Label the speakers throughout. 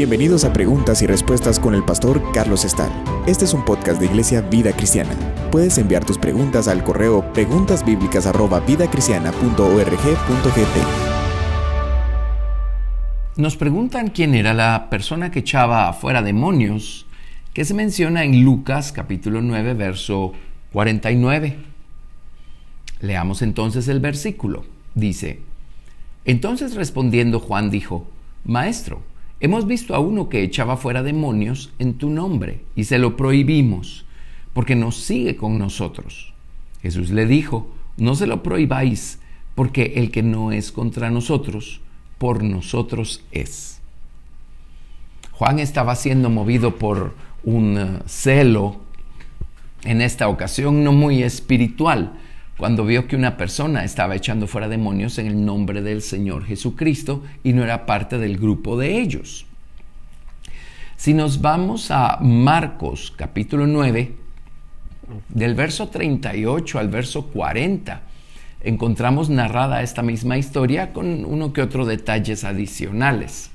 Speaker 1: Bienvenidos a Preguntas y Respuestas con el pastor Carlos Estal. Este es un podcast de Iglesia Vida Cristiana. Puedes enviar tus preguntas al correo preguntasbiblicas@vidacristiana.org.gt.
Speaker 2: Nos preguntan quién era la persona que echaba afuera demonios que se menciona en Lucas capítulo 9 verso 49. Leamos entonces el versículo. Dice, entonces respondiendo Juan dijo, Maestro, hemos visto a uno que echaba fuera demonios en tu nombre y se lo prohibimos, porque nos sigue con nosotros. Jesús le dijo, no se lo prohibáis, porque el que no es contra nosotros, por nosotros es. Juan estaba siendo movido por un eh, celo en esta ocasión no muy espiritual, cuando vio que una persona estaba echando fuera demonios en el nombre del Señor Jesucristo y no era parte del grupo de ellos. Si nos vamos a Marcos capítulo 9, del verso 38 al verso 40, encontramos narrada esta misma historia con uno que otro detalles adicionales.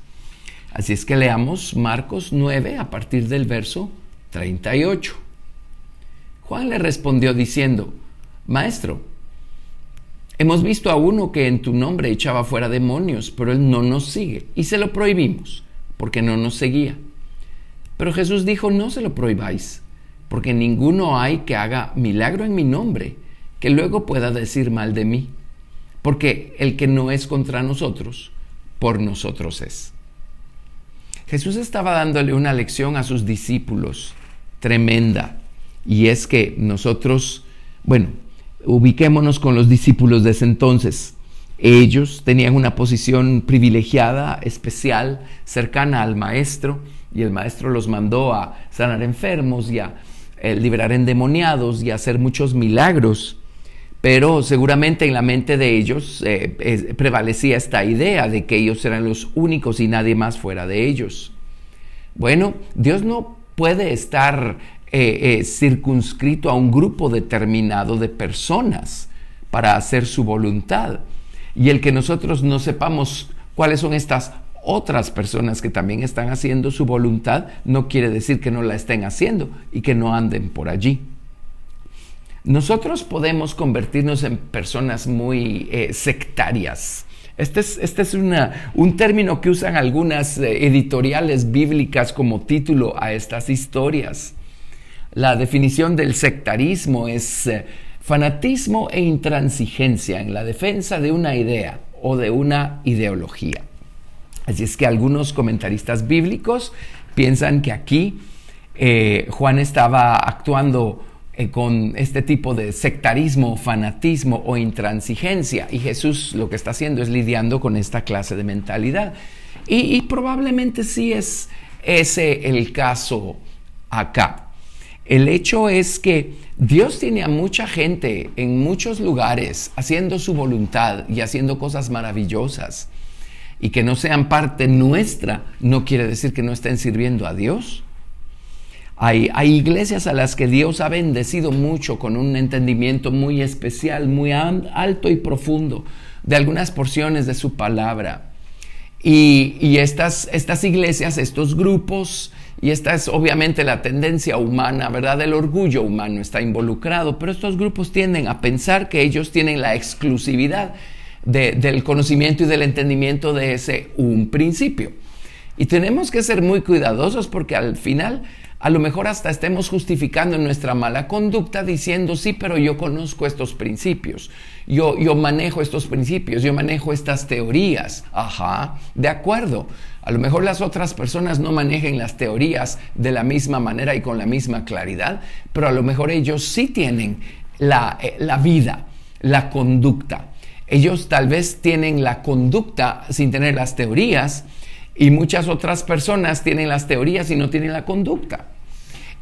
Speaker 2: Así es que leamos Marcos 9 a partir del verso 38. Juan le respondió diciendo, Maestro, hemos visto a uno que en tu nombre echaba fuera demonios, pero él no nos sigue y se lo prohibimos porque no nos seguía. Pero Jesús dijo, no se lo prohibáis, porque ninguno hay que haga milagro en mi nombre, que luego pueda decir mal de mí, porque el que no es contra nosotros, por nosotros es. Jesús estaba dándole una lección a sus discípulos tremenda, y es que nosotros, bueno, Ubiquémonos con los discípulos de ese entonces. Ellos tenían una posición privilegiada, especial, cercana al maestro, y el maestro los mandó a sanar enfermos y a eh, liberar endemoniados y a hacer muchos milagros. Pero seguramente en la mente de ellos eh, prevalecía esta idea de que ellos eran los únicos y nadie más fuera de ellos. Bueno, Dios no puede estar eh, eh, circunscrito a un grupo determinado de personas para hacer su voluntad. Y el que nosotros no sepamos cuáles son estas otras personas que también están haciendo su voluntad, no quiere decir que no la estén haciendo y que no anden por allí. Nosotros podemos convertirnos en personas muy eh, sectarias. Este es, este es un término que usan algunas editoriales bíblicas como título a estas historias. La definición del sectarismo es eh, fanatismo e intransigencia en la defensa de una idea o de una ideología. Así es que algunos comentaristas bíblicos piensan que aquí eh, Juan estaba actuando eh, con este tipo de sectarismo, fanatismo o intransigencia y Jesús lo que está haciendo es lidiando con esta clase de mentalidad. Y, y probablemente sí es ese el caso acá. El hecho es que Dios tiene a mucha gente en muchos lugares haciendo su voluntad y haciendo cosas maravillosas. Y que no sean parte nuestra no quiere decir que no estén sirviendo a Dios. Hay, iglesias a las que Dios ha bendecido mucho con un entendimiento muy especial, muy alto y profundo de algunas porciones de su palabra. Y, estas, iglesias, estos grupos, y esta es obviamente la tendencia humana, ¿verdad? El orgullo humano está involucrado, pero estos grupos tienden a pensar que ellos tienen la exclusividad del conocimiento y del entendimiento de ese un principio. Y tenemos que ser muy cuidadosos porque al final a lo mejor hasta estemos justificando nuestra mala conducta diciendo, sí, pero yo conozco estos principios, yo, yo manejo estos principios, yo manejo estas teorías. Ajá, de acuerdo. A lo mejor las otras personas no manejen las teorías de la misma manera y con la misma claridad, pero a lo mejor ellos sí tienen la, eh, la vida, la conducta. Ellos tal vez tienen la conducta sin tener las teorías, y muchas otras personas tienen las teorías y no tienen la conducta.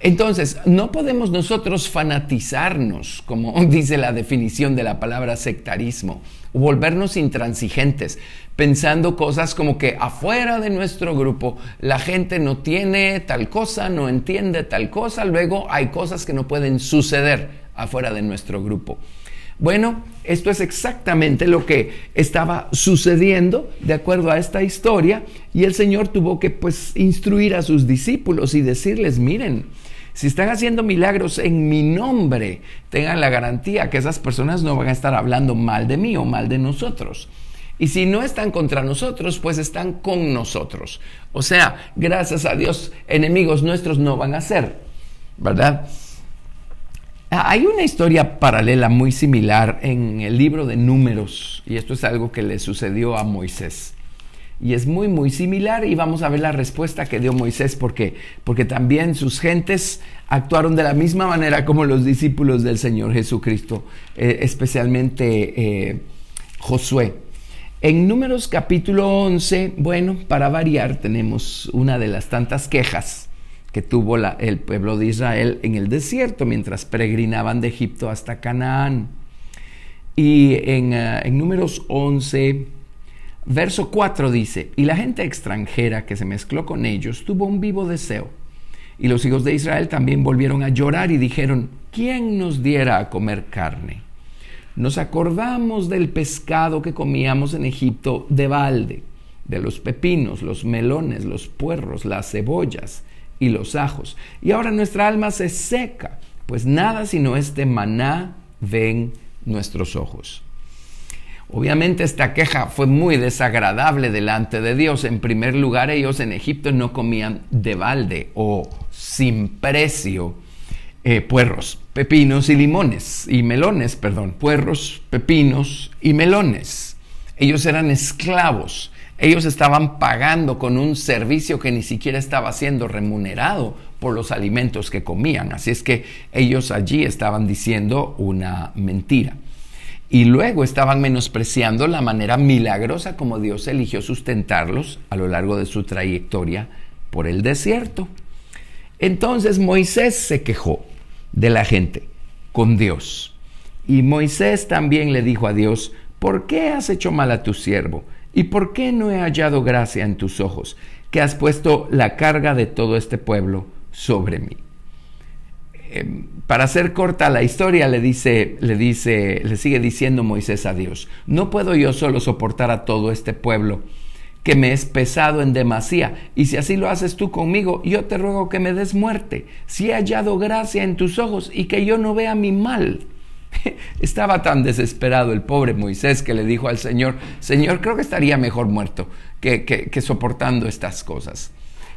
Speaker 2: Entonces, no podemos nosotros fanatizarnos, como dice la definición de la palabra sectarismo, o volvernos intransigentes, pensando cosas como que afuera de nuestro grupo la gente no tiene tal cosa, no entiende tal cosa, luego hay cosas que no pueden suceder afuera de nuestro grupo. Bueno, esto es exactamente lo que estaba sucediendo de acuerdo a esta historia y el Señor tuvo que pues instruir a sus discípulos y decirles, miren, si están haciendo milagros en mi nombre, tengan la garantía que esas personas no van a estar hablando mal de mí o mal de nosotros. Y si no están contra nosotros, pues están con nosotros. O sea, gracias a Dios, enemigos nuestros no van a ser, ¿verdad? Ah, hay una historia paralela muy similar en el libro de números, y esto es algo que le sucedió a Moisés. Y es muy, muy similar y vamos a ver la respuesta que dio Moisés porque, porque también sus gentes actuaron de la misma manera como los discípulos del Señor Jesucristo, eh, especialmente eh, Josué. En Números capítulo 11, bueno, para variar, tenemos una de las tantas quejas que tuvo el pueblo de Israel en el desierto mientras peregrinaban de Egipto hasta Canaán. Y en, eh, en Números 11, verso 4 dice, y la gente extranjera que se mezcló con ellos tuvo un vivo deseo. Y los hijos de Israel también volvieron a llorar y dijeron, ¿quién nos diera a comer carne? Nos acordamos del pescado que comíamos en Egipto de balde, de los pepinos, los melones, los puerros, las cebollas y los ajos. Y ahora nuestra alma se seca, pues nada sino este maná ven nuestros ojos. Obviamente esta queja fue muy desagradable delante de Dios. En primer lugar, ellos en Egipto no comían de balde o sin precio eh, puerros, pepinos y limones, y melones, perdón, puerros, pepinos y melones. Ellos eran esclavos ellos estaban pagando con un servicio que ni siquiera estaba siendo remunerado por los alimentos que comían. Así es que ellos allí estaban diciendo una mentira. Y luego estaban menospreciando la manera milagrosa como Dios eligió sustentarlos a lo largo de su trayectoria por el desierto. Entonces Moisés se quejó de la gente con Dios. Y Moisés también le dijo a Dios, ¿por qué has hecho mal a tu siervo? ¿Y por qué no he hallado gracia en tus ojos, que has puesto la carga de todo este pueblo sobre mí? Em, para hacer corta la historia, le dice, le dice, le sigue diciendo Moisés a Dios: No puedo yo solo soportar a todo este pueblo que me es pesado en demasía, y si así lo haces tú conmigo, yo te ruego que me des muerte, si he hallado gracia en tus ojos y que yo no vea mi mal. Estaba tan desesperado el pobre Moisés que le dijo al Señor, Señor, creo que estaría mejor muerto que, soportando estas cosas.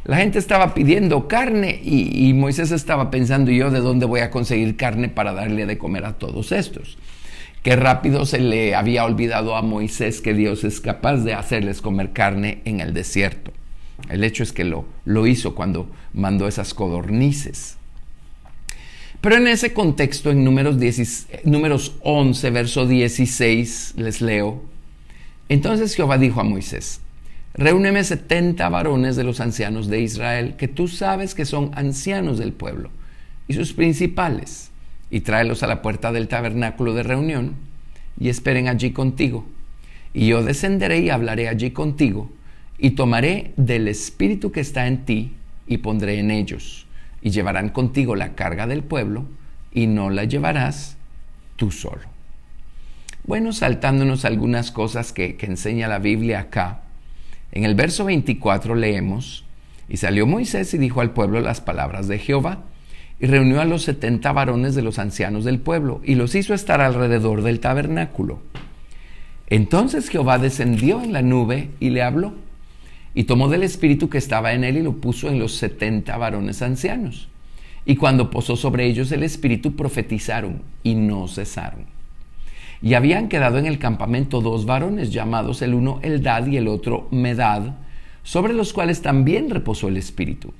Speaker 2: La gente estaba pidiendo carne y, Moisés estaba pensando yo de dónde voy a conseguir carne para darle de comer a todos estos. Qué rápido se le había olvidado a Moisés que Dios es capaz de hacerles comer carne en el desierto. El hecho es que lo, lo hizo cuando mandó esas codornices. Pero en ese contexto, en números, números 11, verso 16, les leo. Entonces Jehová dijo a Moisés, Reúneme setenta varones de los ancianos de Israel, que tú sabes que son ancianos del pueblo, y sus principales, y tráelos a la puerta del tabernáculo de reunión, y esperen allí contigo. Y yo descenderé y hablaré allí contigo, y tomaré del espíritu que está en ti, y pondré en ellos y llevarán contigo la carga del pueblo y no la llevarás tú solo. Bueno, saltándonos algunas cosas que, enseña la Biblia acá, en el verso 24 leemos, y salió Moisés y dijo al pueblo las palabras de Jehová, y reunió a los setenta varones de los ancianos del pueblo, y los hizo estar alrededor del tabernáculo. Entonces Jehová descendió en la nube y le habló y tomó del espíritu que estaba en él y lo puso en los setenta varones ancianos. Y cuando posó sobre ellos el espíritu, profetizaron y no cesaron. Y habían quedado en el campamento dos varones, llamados el uno Eldad y el otro Medad, sobre los cuales también reposó el espíritu.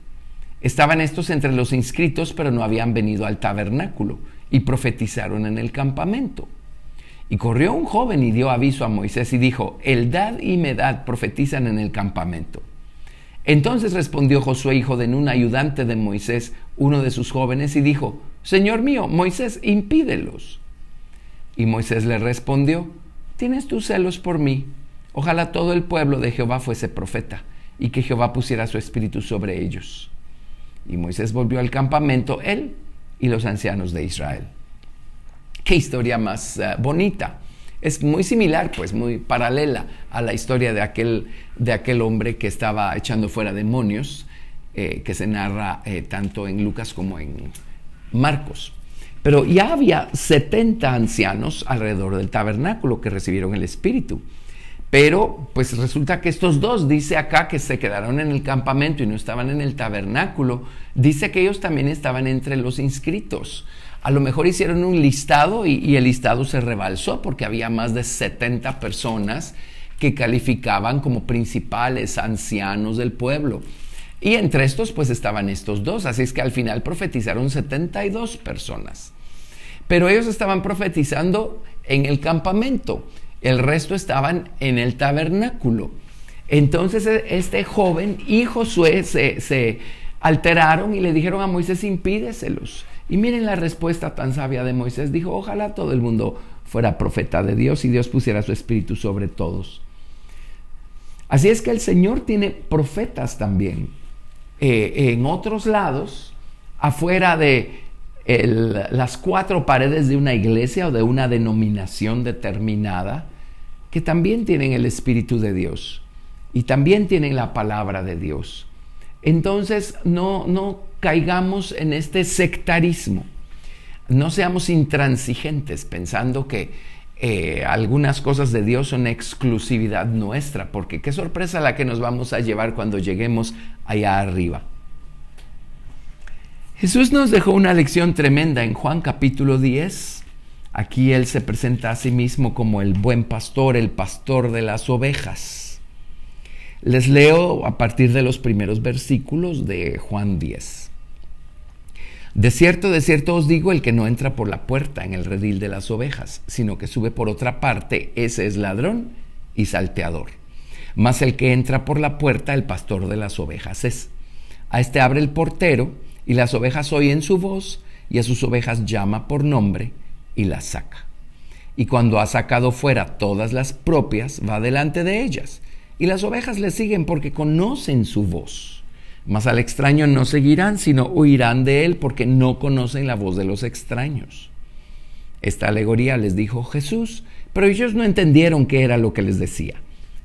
Speaker 2: Estaban estos entre los inscritos, pero no habían venido al tabernáculo, y profetizaron en el campamento. Y corrió un joven y dio aviso a Moisés y dijo, Eldad y Medad profetizan en el campamento. Entonces respondió Josué, hijo de Nun, ayudante de Moisés, uno de sus jóvenes, y dijo, Señor mío, Moisés, impídelos. Y Moisés le respondió, ¿tienes tus celos por mí? Ojalá todo el pueblo de Jehová fuese profeta, y que Jehová pusiera su espíritu sobre ellos. Y Moisés volvió al campamento, él y los ancianos de Israel. qué historia más eh, bonita. Es muy similar, pues muy paralela a la historia de aquel, de aquel hombre que estaba echando fuera demonios, eh, que se narra eh, tanto en Lucas como en Marcos. Pero ya había 70 ancianos alrededor del tabernáculo que recibieron el Espíritu. Pero pues resulta que estos dos, dice acá que se quedaron en el campamento y no estaban en el tabernáculo, dice que ellos también estaban entre los inscritos. A lo mejor hicieron un listado y, el listado se rebalsó porque había más de 70 personas que calificaban como principales ancianos del pueblo. Y entre estos pues estaban estos dos, así es que al final profetizaron 72 personas. Pero ellos estaban profetizando en el campamento, el resto estaban en el tabernáculo. Entonces e, este joven y Josué se, alteraron y le dijeron a Moisés, impídeselos. Y miren la respuesta tan sabia de Moisés. Dijo, ojalá todo el mundo fuera profeta de Dios y Dios pusiera su espíritu sobre todos. Así es que el Señor tiene profetas también eh, en otros lados, afuera de las cuatro paredes de una iglesia o de una denominación determinada, que también tienen el Espíritu de Dios y también tienen la palabra de Dios. Entonces, no, no caigamos en este sectarismo. No seamos intransigentes pensando que eh, algunas cosas de Dios son exclusividad nuestra, porque qué sorpresa la que nos vamos a llevar cuando lleguemos allá arriba. Jesús nos dejó una lección tremenda en Juan capítulo 10. Aquí Él se presenta a sí mismo como el buen pastor, el pastor de las ovejas. Les leo a partir de los primeros versículos de Juan 10. De cierto, de cierto os digo, el que no entra por la puerta en el redil de las ovejas, sino que sube por otra parte, ese es ladrón y salteador. Mas el que entra por la puerta, el pastor de las ovejas es. A este abre el portero, y las ovejas oyen su voz, y a sus ovejas llama por nombre, y las saca. Y cuando ha sacado fuera todas las propias, va delante de ellas, y las ovejas le siguen porque conocen su voz mas al extraño no seguirán, sino huirán de él porque no conocen la voz de los extraños. Esta alegoría les dijo Jesús, pero ellos no entendieron qué era lo que les decía.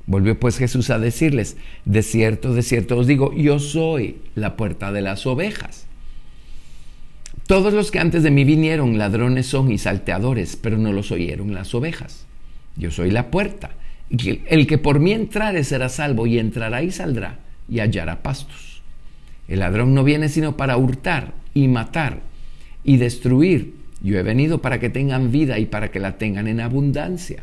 Speaker 2: Volvió pues Jesús a decirles, de cierto, de cierto os digo, yo soy la puerta de las ovejas. Todos los que antes de mí vinieron ladrones son y salteadores, pero no los oyeron las ovejas. Yo soy la puerta. El que por mí entrare será salvo y entrará y saldrá y hallará pastos. El ladrón no viene sino para hurtar y matar y destruir. Yo he venido para que tengan vida y para que la tengan en abundancia.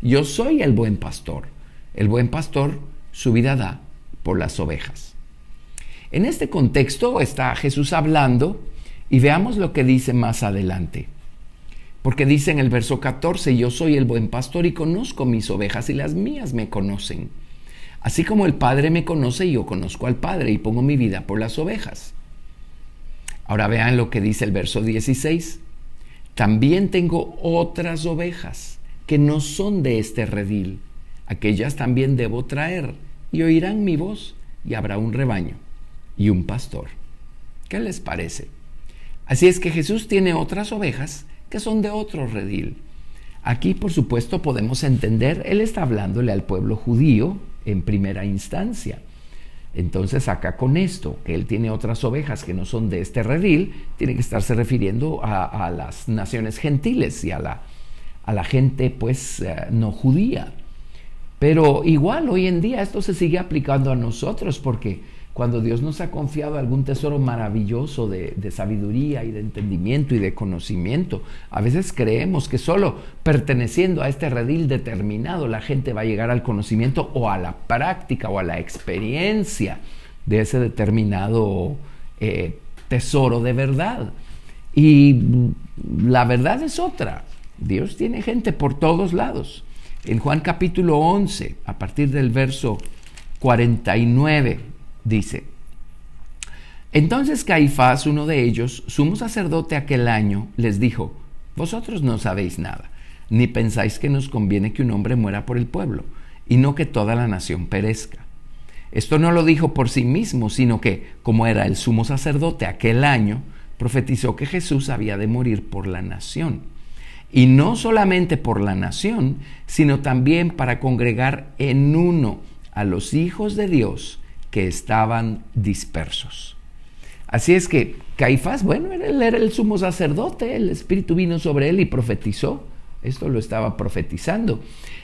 Speaker 2: Yo soy el buen pastor. El buen pastor su vida da por las ovejas. En este contexto está Jesús hablando y veamos lo que dice más adelante. Porque dice en el verso 14, yo soy el buen pastor y conozco mis ovejas y las mías me conocen Así como el Padre me conoce, yo conozco al Padre y pongo mi vida por las ovejas. Ahora vean lo que dice el verso 16. También tengo otras ovejas que no son de este redil. Aquellas también debo traer y oirán mi voz y habrá un rebaño y un pastor. ¿Qué les parece? Así es que Jesús tiene otras ovejas que son de otro redil. Aquí, por supuesto, podemos entender, Él está hablándole al pueblo judío en primera instancia. Entonces acá con esto, que él tiene otras ovejas que no son de este redil, tiene que estarse refiriendo a, las naciones gentiles y a la, a la gente pues eh, no judía. Pero igual hoy en día esto se sigue aplicando a nosotros porque cuando Dios nos ha confiado algún tesoro maravilloso de, sabiduría y de entendimiento y de conocimiento, a veces creemos que solo perteneciendo a este redil determinado la gente va a llegar al conocimiento o a la práctica o a la experiencia de ese determinado eh, tesoro de verdad. Y la verdad es otra. Dios tiene gente por todos lados. En Juan capítulo 11, a partir del verso 49, dice, entonces Caifás, uno de ellos, sumo sacerdote aquel año, les dijo, vosotros no sabéis nada, ni pensáis que nos conviene que un hombre muera por el pueblo, y no que toda la nación perezca. Esto no lo dijo por sí mismo, sino que, como era el sumo sacerdote aquel año, profetizó que Jesús había de morir por la nación. y no solamente por la nación, sino también para congregar en uno a los hijos de Dios que estaban dispersos. Así es que Caifás, bueno, él era el sumo sacerdote, el Espíritu vino sobre él y profetizó. Esto lo estaba profetizando.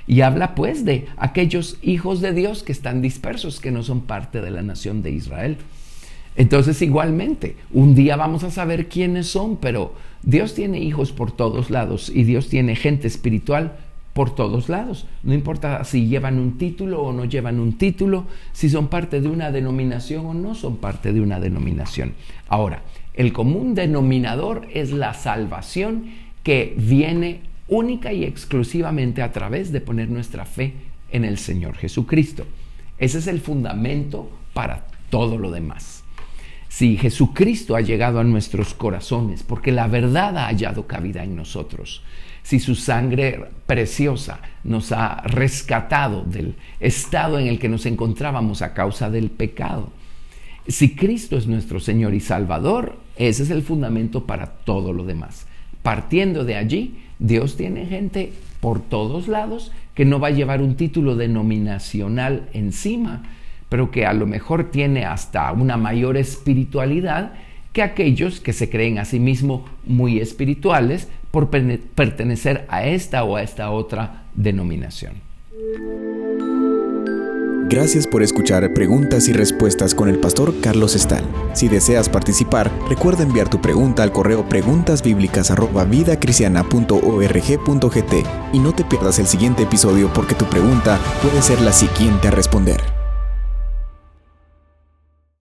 Speaker 2: Y habla pues de aquellos hijos de Dios que están dispersos, que no son parte de la nación de Israel. Entonces igualmente, un día vamos a saber quiénes son, pero Dios tiene hijos por todos lados y Dios tiene gente espiritual por todos lados. No importa si llevan un título o no llevan un título, si son parte de una denominación o no son parte de una denominación. Ahora, el común denominador es la salvación que viene única y exclusivamente a través de poner nuestra fe en el Señor Jesucristo. Ese es el fundamento para todo lo demás. Si Jesucristo ha llegado a nuestros corazones, porque la verdad ha hallado cabida en nosotros, si su sangre preciosa nos ha rescatado del estado en el que nos encontrábamos a causa del pecado, si Cristo es nuestro Señor y Salvador, ese es el fundamento para todo lo demás. Partiendo de allí, Dios tiene gente por todos lados que no va a llevar un título denominacional encima, pero que a lo mejor tiene hasta una mayor espiritualidad que aquellos que se creen a sí mismos muy espirituales por pertenecer a esta o a esta otra denominación.
Speaker 1: Gracias por escuchar Preguntas y Respuestas con el pastor Carlos Estal. Si deseas participar, recuerda enviar tu pregunta al correo preguntasbiblicas@vidacristiana.org.gt y no te pierdas el siguiente episodio porque tu pregunta puede ser la siguiente a responder.